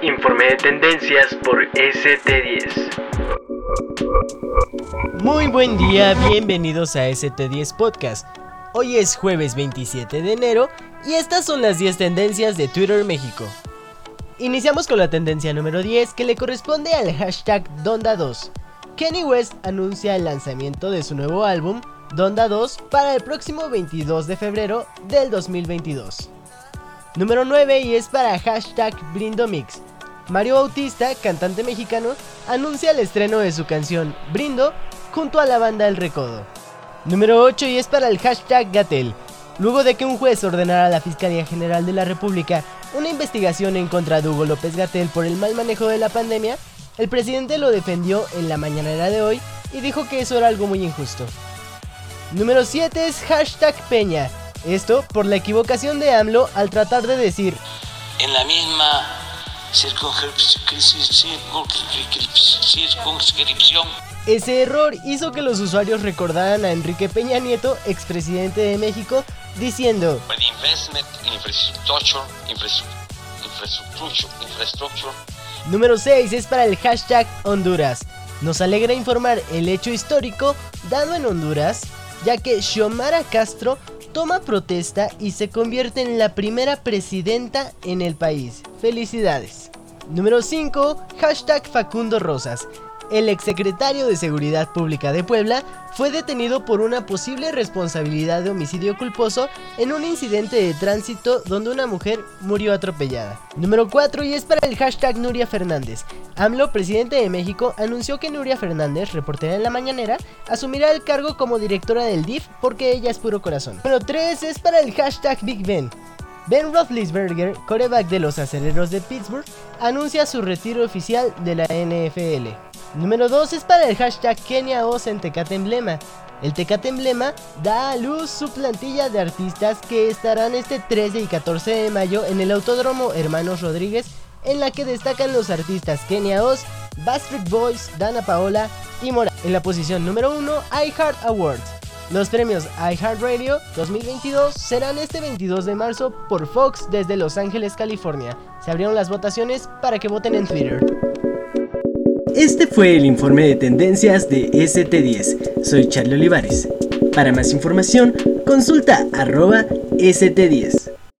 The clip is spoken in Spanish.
Informe de tendencias por ST10. Muy buen día, bienvenidos a ST10 Podcast. Hoy es jueves 27 de enero y estas son las 10 tendencias de Twitter México. Iniciamos con la tendencia número 10 que le corresponde al hashtag Donda2. Kenny West anuncia el lanzamiento de su nuevo álbum, Donda 2, para el próximo 22 de febrero del 2022. Número 9 y es para hashtag Brindomix. Mario Bautista, cantante mexicano, anuncia el estreno de su canción Brindo junto a la banda El Recodo. Número 8 y es para el hashtag Gatel. Luego de que un juez ordenara a la Fiscalía General de la República una investigación en contra de Hugo López Gatel por el mal manejo de la pandemia, el presidente lo defendió en la mañanera de hoy y dijo que eso era algo muy injusto. Número 7 es hashtag Peña. Esto por la equivocación de AMLO al tratar de decir en la misma circunscripción. Ese error hizo que los usuarios recordaran a Enrique Peña Nieto, expresidente de México, diciendo Número 6 es para el hashtag Honduras. Nos alegra informar el hecho histórico dado en Honduras, ya que Xiomara Castro toma protesta y se convierte en la primera presidenta en el país. Felicidades. Número 5, hashtag Facundo Rosas el exsecretario de Seguridad Pública de Puebla fue detenido por una posible responsabilidad de homicidio culposo en un incidente de tránsito donde una mujer murió atropellada. Número 4 y es para el hashtag Nuria Fernández. AMLO, presidente de México, anunció que Nuria Fernández, reportera en la mañanera, asumirá el cargo como directora del DIF porque ella es puro corazón. Número 3 es para el hashtag Big Ben. Ben Roethlisberger, coreback de los aceleros de Pittsburgh, anuncia su retiro oficial de la NFL. Número 2 es para el hashtag Kenia Oz en Tecate Emblema. El Tecate Emblema da a luz su plantilla de artistas que estarán este 13 y 14 de mayo en el Autódromo Hermanos Rodríguez, en la que destacan los artistas Kenia Oz, Bastard Boys, Dana Paola y Mora. En la posición número 1, iHeart Awards. Los premios iHeartRadio 2022 serán este 22 de marzo por Fox desde Los Ángeles, California. Se abrieron las votaciones para que voten en Twitter. Este fue el informe de tendencias de ST10. Soy Charlie Olivares. Para más información, consulta arroba ST10.